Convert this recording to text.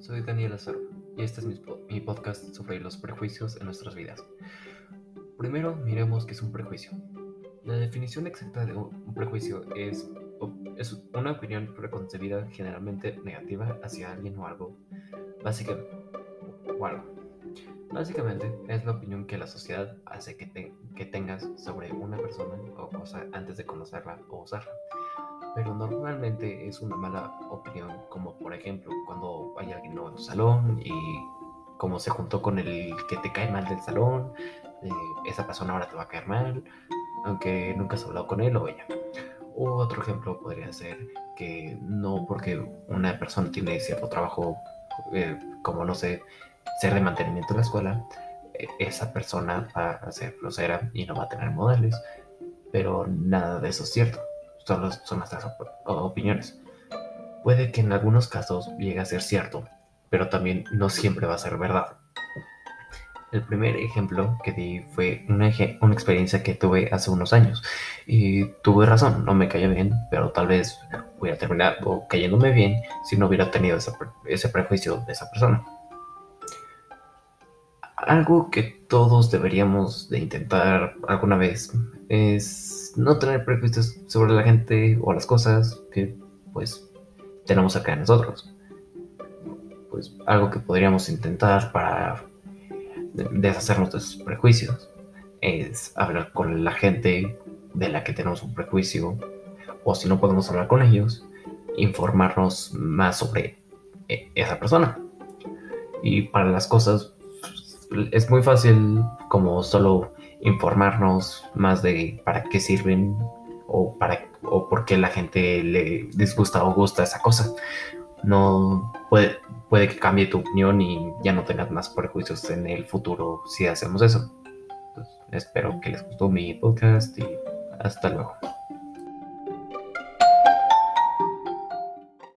soy Daniel Azaro y este es mi, podcast sobre los prejuicios en nuestras vidas. Primero, miremos qué es un prejuicio. La definición exacta de un prejuicio es, es una opinión preconcebida generalmente negativa hacia alguien o algo. Básicamente, bueno, básicamente es la opinión que la sociedad hace que, que tengas sobre una persona o cosa antes de conocerla o usarla pero normalmente es una mala opinión, como por ejemplo cuando hay alguien nuevo en tu salón y como se juntó con el que te cae mal del salón, eh, esa persona ahora te va a caer mal, aunque nunca has hablado con él o ella. Otro ejemplo podría ser que no porque una persona tiene cierto trabajo, eh, como no sé, ser de mantenimiento en la escuela, e, esa persona va a ser grosera y no va a tener modales, pero nada de eso es cierto solo son nuestras opiniones. Puede que en algunos casos llegue a ser cierto, pero también no siempre va a ser verdad. El primer ejemplo que di fue una, una, experiencia que tuve hace unos años. Y tuve razón, no me cayó bien, pero tal vez hubiera terminado cayéndome bien si no hubiera tenido ese, ese prejuicio de esa persona. Algo que todos deberíamos de intentar alguna vez es no tener prejuicios sobre la gente o las cosas que pues tenemos acá en nosotros. Pues algo que podríamos intentar para deshacernos de esos prejuicios es hablar con la gente de la que tenemos un prejuicio o si no podemos hablar con ellos, informarnos más sobre e, esa persona. Y para las cosas es muy fácil como solo informarnos más de para qué sirven o para o por qué la gente le disgusta o gusta esa cosa. No puede, puede que cambie tu opinión y ya no tengas más prejuicios en el futuro si hacemos eso. espero que les gustó mi podcast y hasta luego.